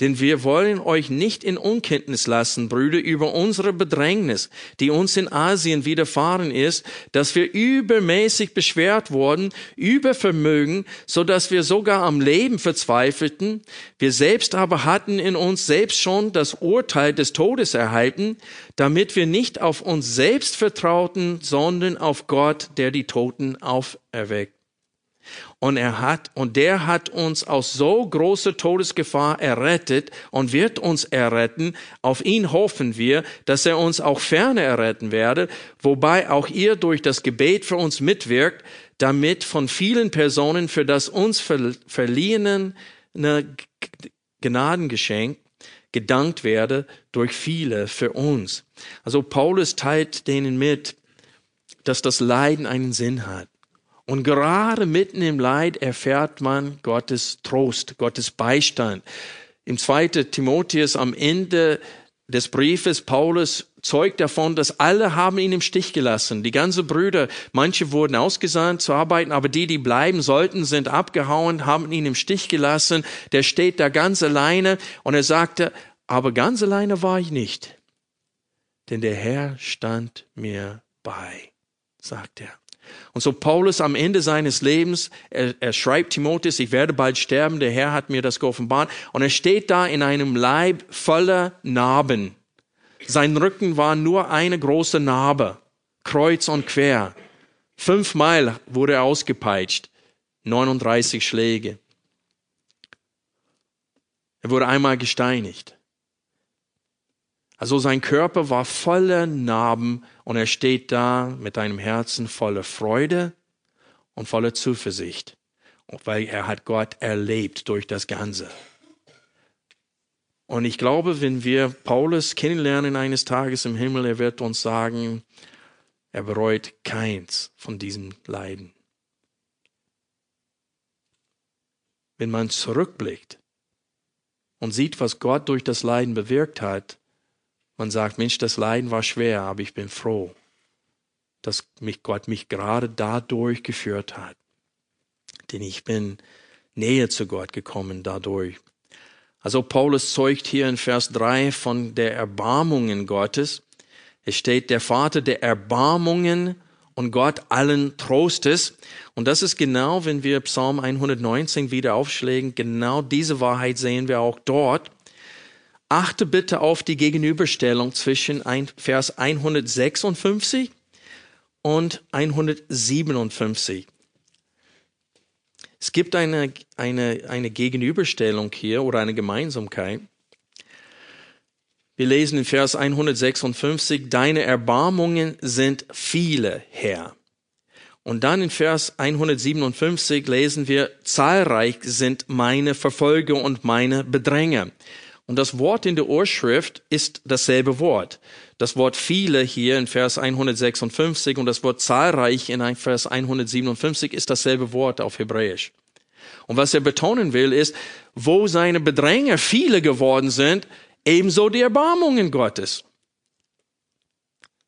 Denn wir wollen euch nicht in Unkenntnis lassen, Brüder, über unsere Bedrängnis, die uns in Asien widerfahren ist, dass wir übermäßig beschwert wurden, über Vermögen, so dass wir sogar am Leben verzweifelten. Wir selbst aber hatten in uns selbst schon das Urteil des Todes erhalten, damit wir nicht auf uns selbst vertrauten, sondern auf Gott, der die Toten auferweckt. Und er hat, und der hat uns aus so großer Todesgefahr errettet und wird uns erretten. Auf ihn hoffen wir, dass er uns auch ferne erretten werde, wobei auch ihr durch das Gebet für uns mitwirkt, damit von vielen Personen für das uns verliehene Gnadengeschenk gedankt werde durch viele für uns. Also Paulus teilt denen mit, dass das Leiden einen Sinn hat. Und gerade mitten im Leid erfährt man Gottes Trost, Gottes Beistand. Im zweiten Timotheus am Ende des Briefes Paulus zeugt davon, dass alle haben ihn im Stich gelassen. Die ganzen Brüder, manche wurden ausgesandt zu arbeiten, aber die, die bleiben sollten, sind abgehauen, haben ihn im Stich gelassen. Der steht da ganz alleine und er sagte, aber ganz alleine war ich nicht, denn der Herr stand mir bei, sagt er. Und so Paulus am Ende seines Lebens, er, er schreibt Timotheus, ich werde bald sterben, der Herr hat mir das geoffenbart. Und er steht da in einem Leib voller Narben. Sein Rücken war nur eine große Narbe, kreuz und quer. Fünfmal wurde er ausgepeitscht, 39 Schläge. Er wurde einmal gesteinigt. Also sein Körper war voller Narben und er steht da mit einem Herzen voller Freude und voller Zuversicht, weil er hat Gott erlebt durch das Ganze. Und ich glaube, wenn wir Paulus kennenlernen eines Tages im Himmel, er wird uns sagen, er bereut keins von diesen Leiden. Wenn man zurückblickt und sieht, was Gott durch das Leiden bewirkt hat, man sagt, Mensch, das Leiden war schwer, aber ich bin froh, dass mich Gott mich gerade dadurch geführt hat. Denn ich bin näher zu Gott gekommen dadurch. Also Paulus zeugt hier in Vers 3 von der Erbarmungen Gottes. Es steht der Vater der Erbarmungen und Gott allen Trostes. Und das ist genau, wenn wir Psalm 119 wieder aufschlägen, genau diese Wahrheit sehen wir auch dort. Achte bitte auf die Gegenüberstellung zwischen Vers 156 und 157. Es gibt eine, eine, eine Gegenüberstellung hier oder eine Gemeinsamkeit. Wir lesen in Vers 156, deine Erbarmungen sind viele, Herr. Und dann in Vers 157 lesen wir, zahlreich sind meine Verfolger und meine Bedränger. Und das Wort in der Urschrift ist dasselbe Wort. Das Wort viele hier in Vers 156 und das Wort zahlreich in Vers 157 ist dasselbe Wort auf Hebräisch. Und was er betonen will, ist, wo seine Bedränger viele geworden sind, ebenso die Erbarmungen Gottes.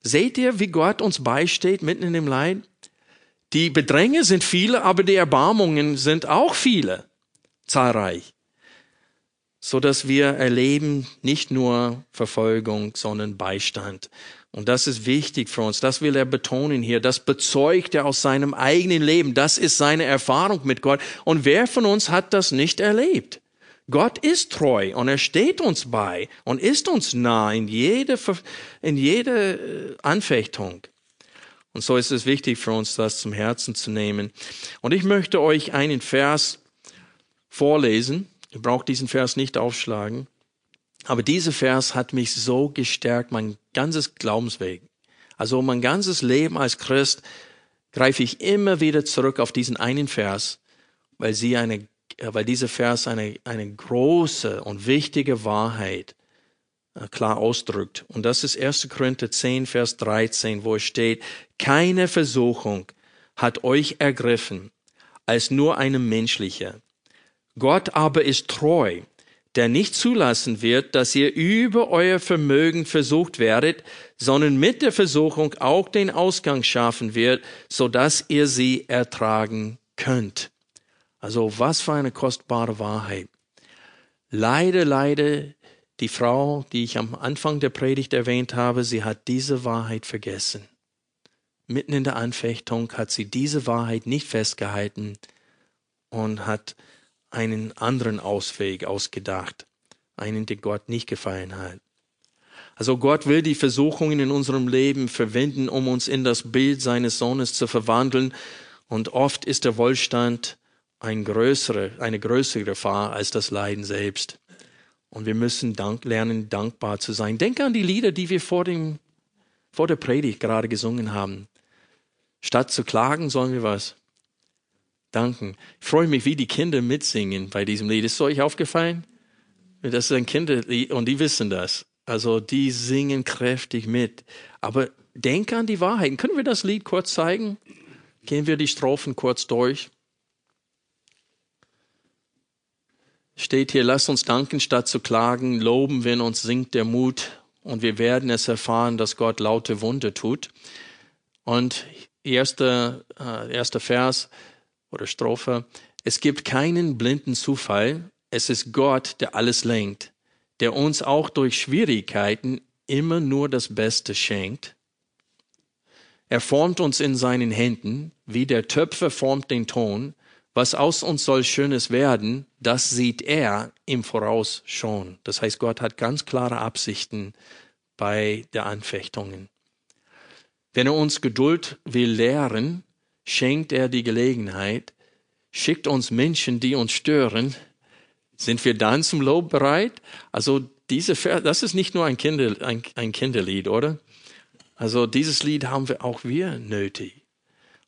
Seht ihr, wie Gott uns beisteht mitten in dem Leid? Die Bedränge sind viele, aber die Erbarmungen sind auch viele, zahlreich so dass wir erleben nicht nur Verfolgung, sondern Beistand. Und das ist wichtig für uns. Das will er betonen hier. Das bezeugt er aus seinem eigenen Leben. Das ist seine Erfahrung mit Gott. Und wer von uns hat das nicht erlebt? Gott ist treu und er steht uns bei und ist uns nah in jede, in jede äh, Anfechtung. Und so ist es wichtig für uns, das zum Herzen zu nehmen. Und ich möchte euch einen Vers vorlesen Ihr braucht diesen Vers nicht aufschlagen. Aber dieser Vers hat mich so gestärkt, mein ganzes Glaubensweg. Also mein ganzes Leben als Christ greife ich immer wieder zurück auf diesen einen Vers, weil sie eine, weil dieser Vers eine, eine große und wichtige Wahrheit äh, klar ausdrückt. Und das ist 1. Korinther 10, Vers 13, wo es steht, keine Versuchung hat euch ergriffen als nur eine menschliche. Gott aber ist treu, der nicht zulassen wird, dass ihr über euer Vermögen versucht werdet, sondern mit der Versuchung auch den Ausgang schaffen wird, so dass ihr sie ertragen könnt. Also was für eine kostbare Wahrheit. Leider, leider, die Frau, die ich am Anfang der Predigt erwähnt habe, sie hat diese Wahrheit vergessen. Mitten in der Anfechtung hat sie diese Wahrheit nicht festgehalten und hat einen anderen Ausweg ausgedacht, einen, der Gott nicht gefallen hat. Also Gott will die Versuchungen in unserem Leben verwenden, um uns in das Bild seines Sohnes zu verwandeln. Und oft ist der Wohlstand ein größere, eine größere Gefahr als das Leiden selbst. Und wir müssen dank, lernen, dankbar zu sein. Denke an die Lieder, die wir vor, dem, vor der Predigt gerade gesungen haben. Statt zu klagen, sollen wir was? Danken. Ich freue mich, wie die Kinder mitsingen bei diesem Lied. Ist es euch aufgefallen? Das ist ein Kinderlied und die wissen das. Also die singen kräftig mit. Aber denke an die Wahrheiten. Können wir das Lied kurz zeigen? Gehen wir die Strophen kurz durch. Steht hier, lasst uns danken statt zu klagen, loben, wenn uns sinkt der Mut und wir werden es erfahren, dass Gott laute Wunder tut. Und erster, äh, erster Vers, oder Strophe. Es gibt keinen blinden Zufall. Es ist Gott, der alles lenkt, der uns auch durch Schwierigkeiten immer nur das Beste schenkt. Er formt uns in seinen Händen, wie der Töpfer formt den Ton. Was aus uns soll Schönes werden, das sieht er im Voraus schon. Das heißt, Gott hat ganz klare Absichten bei der Anfechtungen. Wenn er uns Geduld will lehren, schenkt er die Gelegenheit, schickt uns Menschen, die uns stören. Sind wir dann zum Lob bereit? Also diese, das ist nicht nur ein, Kinder, ein, ein Kinderlied, oder? Also dieses Lied haben wir auch wir nötig.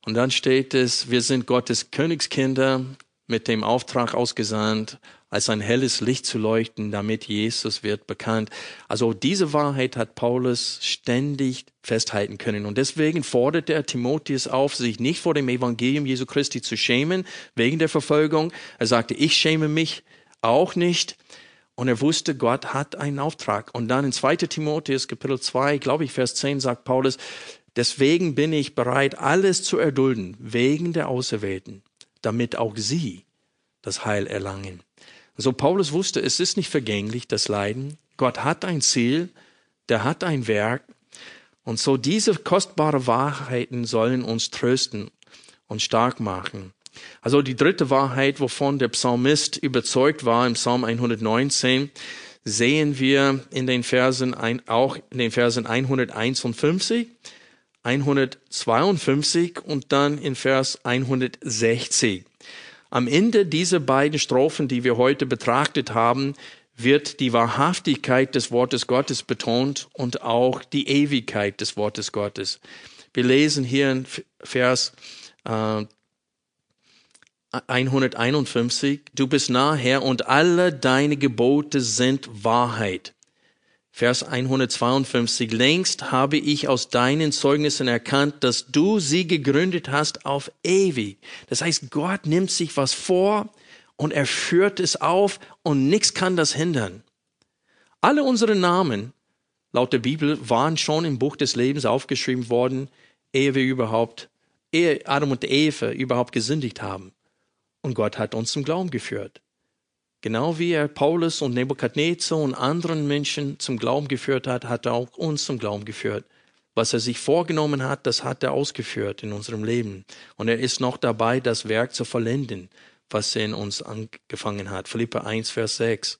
Und dann steht es, wir sind Gottes Königskinder mit dem Auftrag ausgesandt, als ein helles Licht zu leuchten, damit Jesus wird bekannt. Also diese Wahrheit hat Paulus ständig festhalten können. Und deswegen fordert er Timotheus auf, sich nicht vor dem Evangelium Jesu Christi zu schämen, wegen der Verfolgung. Er sagte, ich schäme mich auch nicht. Und er wusste, Gott hat einen Auftrag. Und dann in 2 Timotheus Kapitel 2, glaube ich, Vers 10 sagt Paulus, deswegen bin ich bereit, alles zu erdulden, wegen der Auserwählten, damit auch sie das Heil erlangen. So Paulus wusste, es ist nicht vergänglich, das Leiden. Gott hat ein Ziel, der hat ein Werk. Und so diese kostbaren Wahrheiten sollen uns trösten und stark machen. Also die dritte Wahrheit, wovon der Psalmist überzeugt war im Psalm 119, sehen wir in den Versen ein, auch in den Versen 151, 152 und dann in Vers 160. Am Ende dieser beiden Strophen, die wir heute betrachtet haben, wird die Wahrhaftigkeit des Wortes Gottes betont und auch die Ewigkeit des Wortes Gottes. Wir lesen hier in Vers äh, 151, du bist nah, Herr, und alle deine Gebote sind Wahrheit. Vers 152, längst habe ich aus deinen Zeugnissen erkannt, dass du sie gegründet hast auf ewig. Das heißt, Gott nimmt sich was vor und er führt es auf und nichts kann das hindern. Alle unsere Namen laut der Bibel waren schon im Buch des Lebens aufgeschrieben worden, ehe wir überhaupt, ehe Adam und Eva überhaupt gesündigt haben. Und Gott hat uns zum Glauben geführt. Genau wie er Paulus und Nebukadnezar und anderen Menschen zum Glauben geführt hat, hat er auch uns zum Glauben geführt. Was er sich vorgenommen hat, das hat er ausgeführt in unserem Leben. Und er ist noch dabei, das Werk zu vollenden, was er in uns angefangen hat. Philippe 1, Vers 6.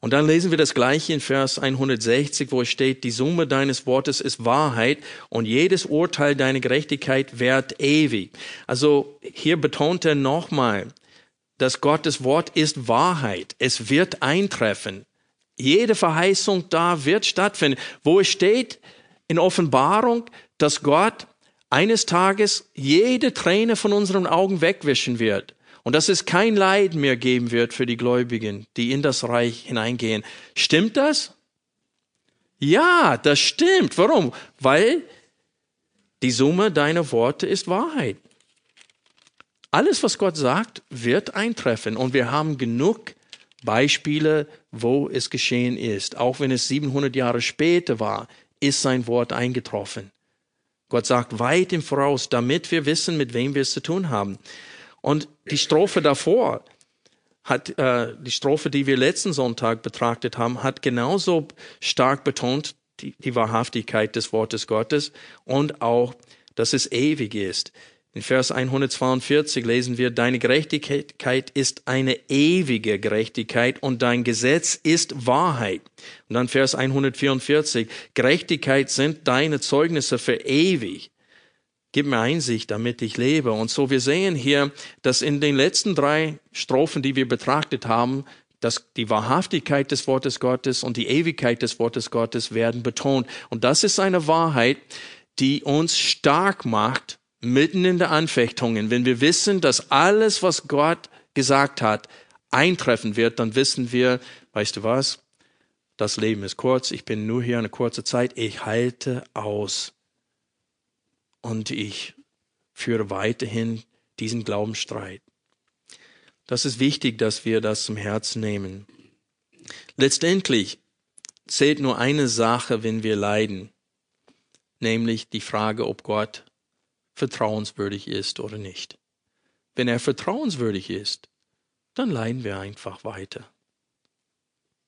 Und dann lesen wir das gleiche in Vers 160, wo es steht, die Summe deines Wortes ist Wahrheit und jedes Urteil deiner Gerechtigkeit währt ewig. Also hier betont er nochmal, dass Gottes Wort ist Wahrheit. Es wird eintreffen. Jede Verheißung da wird stattfinden. Wo es steht in Offenbarung, dass Gott eines Tages jede Träne von unseren Augen wegwischen wird und dass es kein Leid mehr geben wird für die Gläubigen, die in das Reich hineingehen. Stimmt das? Ja, das stimmt. Warum? Weil die Summe deiner Worte ist Wahrheit. Alles, was Gott sagt, wird eintreffen. Und wir haben genug Beispiele, wo es geschehen ist. Auch wenn es 700 Jahre später war, ist sein Wort eingetroffen. Gott sagt weit im Voraus, damit wir wissen, mit wem wir es zu tun haben. Und die Strophe davor hat, äh, die Strophe, die wir letzten Sonntag betrachtet haben, hat genauso stark betont die, die Wahrhaftigkeit des Wortes Gottes und auch, dass es ewig ist. In Vers 142 lesen wir, deine Gerechtigkeit ist eine ewige Gerechtigkeit und dein Gesetz ist Wahrheit. Und dann Vers 144, Gerechtigkeit sind deine Zeugnisse für ewig. Gib mir Einsicht, damit ich lebe. Und so wir sehen hier, dass in den letzten drei Strophen, die wir betrachtet haben, dass die Wahrhaftigkeit des Wortes Gottes und die Ewigkeit des Wortes Gottes werden betont. Und das ist eine Wahrheit, die uns stark macht mitten in der Anfechtungen, wenn wir wissen, dass alles, was Gott gesagt hat, eintreffen wird, dann wissen wir, weißt du was? Das Leben ist kurz, ich bin nur hier eine kurze Zeit, ich halte aus. Und ich führe weiterhin diesen Glaubensstreit. Das ist wichtig, dass wir das zum Herzen nehmen. Letztendlich zählt nur eine Sache, wenn wir leiden, nämlich die Frage, ob Gott vertrauenswürdig ist oder nicht. Wenn er vertrauenswürdig ist, dann leiden wir einfach weiter.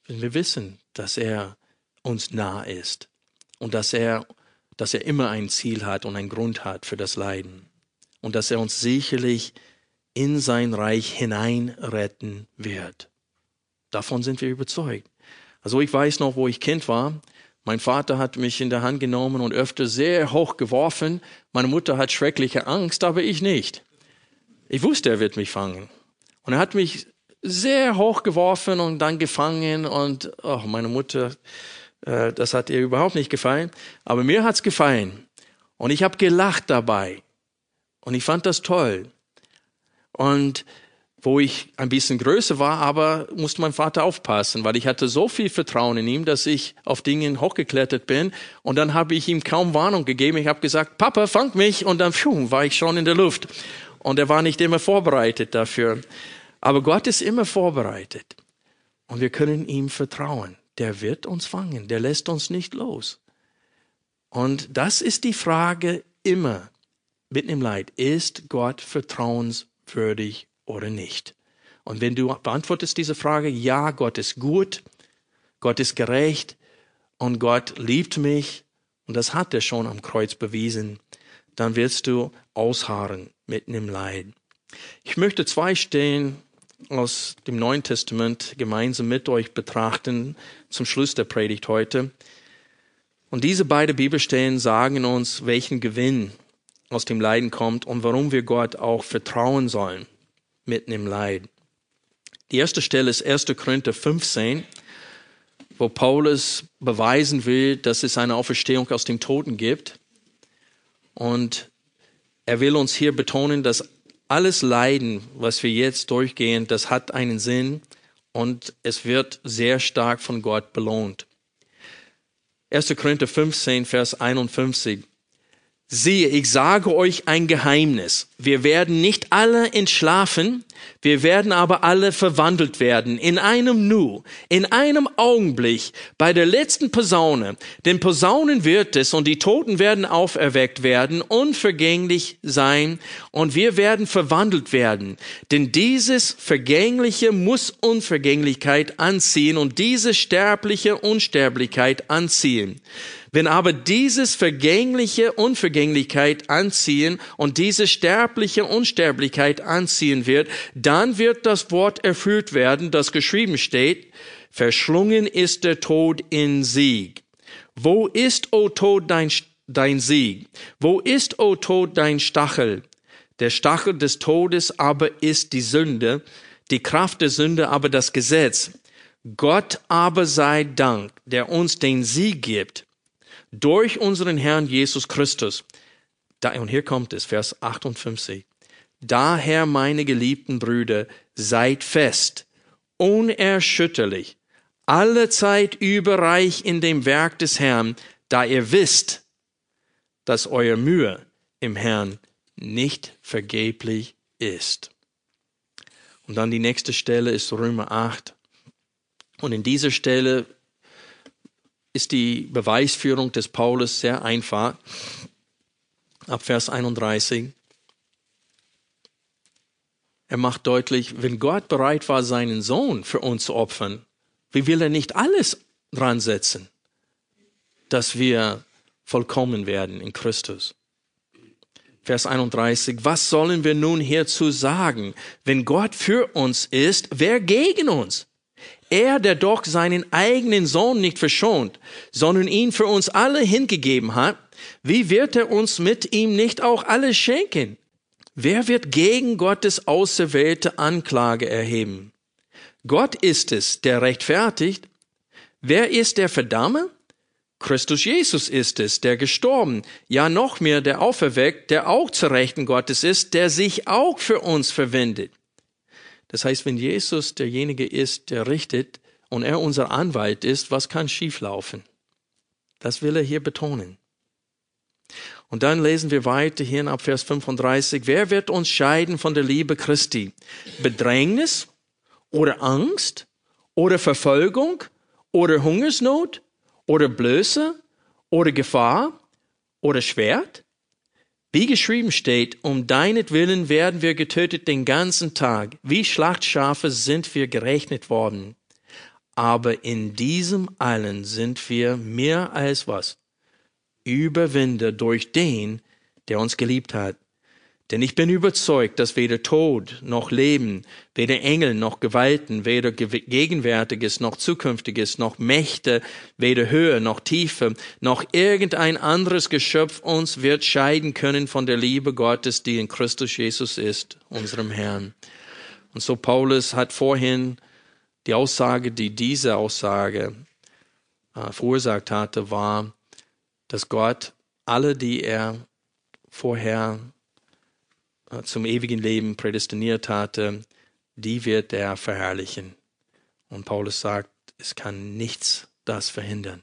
Wenn wir wissen, dass er uns nah ist und dass er dass er immer ein Ziel hat und einen Grund hat für das Leiden. Und dass er uns sicherlich in sein Reich hineinretten wird. Davon sind wir überzeugt. Also ich weiß noch, wo ich Kind war. Mein Vater hat mich in der Hand genommen und öfter sehr hoch geworfen. Meine Mutter hat schreckliche Angst, aber ich nicht. Ich wusste, er wird mich fangen. Und er hat mich sehr hoch geworfen und dann gefangen und oh, meine Mutter, äh, das hat ihr überhaupt nicht gefallen. Aber mir hat's gefallen. Und ich habe gelacht dabei. Und ich fand das toll. Und wo ich ein bisschen größer war, aber musste mein Vater aufpassen, weil ich hatte so viel Vertrauen in ihm, dass ich auf Dingen hochgeklettert bin. Und dann habe ich ihm kaum Warnung gegeben. Ich habe gesagt, Papa, fang mich. Und dann pfiuh, war ich schon in der Luft. Und er war nicht immer vorbereitet dafür. Aber Gott ist immer vorbereitet. Und wir können ihm vertrauen. Der wird uns fangen. Der lässt uns nicht los. Und das ist die Frage immer mitten im Leid. Ist Gott vertrauenswürdig oder nicht? Und wenn du beantwortest diese Frage, ja, Gott ist gut, Gott ist gerecht und Gott liebt mich, und das hat er schon am Kreuz bewiesen, dann wirst du ausharren mitten im Leid. Ich möchte zwei Stellen aus dem Neuen Testament gemeinsam mit euch betrachten zum Schluss der Predigt heute. Und diese beiden Bibelstellen sagen uns, welchen Gewinn aus dem Leiden kommt und warum wir Gott auch vertrauen sollen mitten im Leid. Die erste Stelle ist 1. Korinther 15, wo Paulus beweisen will, dass es eine Auferstehung aus dem Toten gibt. Und er will uns hier betonen, dass alles Leiden, was wir jetzt durchgehen, das hat einen Sinn und es wird sehr stark von Gott belohnt. 1. Korinther 15, Vers 51. Siehe, ich sage euch ein Geheimnis. Wir werden nicht alle entschlafen, wir werden aber alle verwandelt werden in einem Nu, in einem Augenblick, bei der letzten Posaune. Denn Posaunen wird es und die Toten werden auferweckt werden, unvergänglich sein und wir werden verwandelt werden. Denn dieses Vergängliche muss Unvergänglichkeit anziehen und diese sterbliche Unsterblichkeit anziehen. Wenn aber dieses vergängliche Unvergänglichkeit anziehen und diese sterbliche Unsterblichkeit anziehen wird, dann wird das Wort erfüllt werden, das geschrieben steht, verschlungen ist der Tod in Sieg. Wo ist, o Tod, dein, dein Sieg? Wo ist, o Tod, dein Stachel? Der Stachel des Todes aber ist die Sünde, die Kraft der Sünde aber das Gesetz. Gott aber sei Dank, der uns den Sieg gibt durch unseren Herrn Jesus Christus. Da, und hier kommt es, Vers 58. Daher, meine geliebten Brüder, seid fest, unerschütterlich, alle Zeit überreich in dem Werk des Herrn, da ihr wisst, dass euer Mühe im Herrn nicht vergeblich ist. Und dann die nächste Stelle ist Römer 8. Und in dieser Stelle ist die Beweisführung des Paulus sehr einfach. Ab Vers 31. Er macht deutlich, wenn Gott bereit war, seinen Sohn für uns zu opfern, wie will er nicht alles dran setzen, dass wir vollkommen werden in Christus? Vers 31. Was sollen wir nun hierzu sagen? Wenn Gott für uns ist, wer gegen uns? Er, der doch seinen eigenen Sohn nicht verschont, sondern ihn für uns alle hingegeben hat, wie wird er uns mit ihm nicht auch alles schenken? Wer wird gegen Gottes auserwählte Anklage erheben? Gott ist es, der rechtfertigt. Wer ist der Verdammer? Christus Jesus ist es, der gestorben, ja noch mehr der auferweckt, der auch zur Rechten Gottes ist, der sich auch für uns verwendet. Das heißt, wenn Jesus derjenige ist, der richtet und er unser Anwalt ist, was kann schieflaufen? Das will er hier betonen. Und dann lesen wir weiter hier ab Vers 35. Wer wird uns scheiden von der Liebe Christi? Bedrängnis oder Angst oder Verfolgung oder Hungersnot oder Blöße oder Gefahr oder Schwert? Wie geschrieben steht, um deinetwillen werden wir getötet den ganzen Tag. Wie Schlachtschafe sind wir gerechnet worden. Aber in diesem allen sind wir mehr als was? Überwinder durch den, der uns geliebt hat. Denn ich bin überzeugt, dass weder Tod noch Leben, weder Engel noch Gewalten, weder Gegenwärtiges noch Zukünftiges, noch Mächte, weder Höhe noch Tiefe, noch irgendein anderes Geschöpf uns wird scheiden können von der Liebe Gottes, die in Christus Jesus ist, unserem Herrn. Und so Paulus hat vorhin die Aussage, die diese Aussage äh, verursacht hatte, war, dass Gott alle, die er vorher zum ewigen Leben prädestiniert hatte, die wird er verherrlichen. Und Paulus sagt, es kann nichts das verhindern.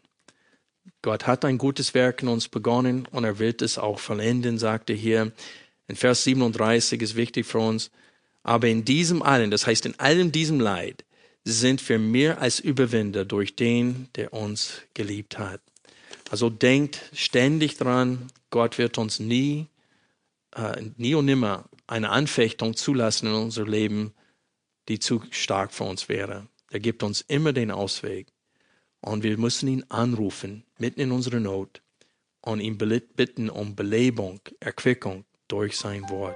Gott hat ein gutes Werk in uns begonnen und er wird es auch vollenden, sagte hier. In Vers 37 ist wichtig für uns. Aber in diesem allen, das heißt in allem diesem Leid, sind wir mehr als Überwinder durch den, der uns geliebt hat. Also denkt ständig dran, Gott wird uns nie äh, nie und nimmer eine Anfechtung zulassen in unser Leben, die zu stark für uns wäre. Er gibt uns immer den Ausweg. Und wir müssen ihn anrufen, mitten in unserer Not, und ihn bitten um Belebung, Erquickung durch sein Wort.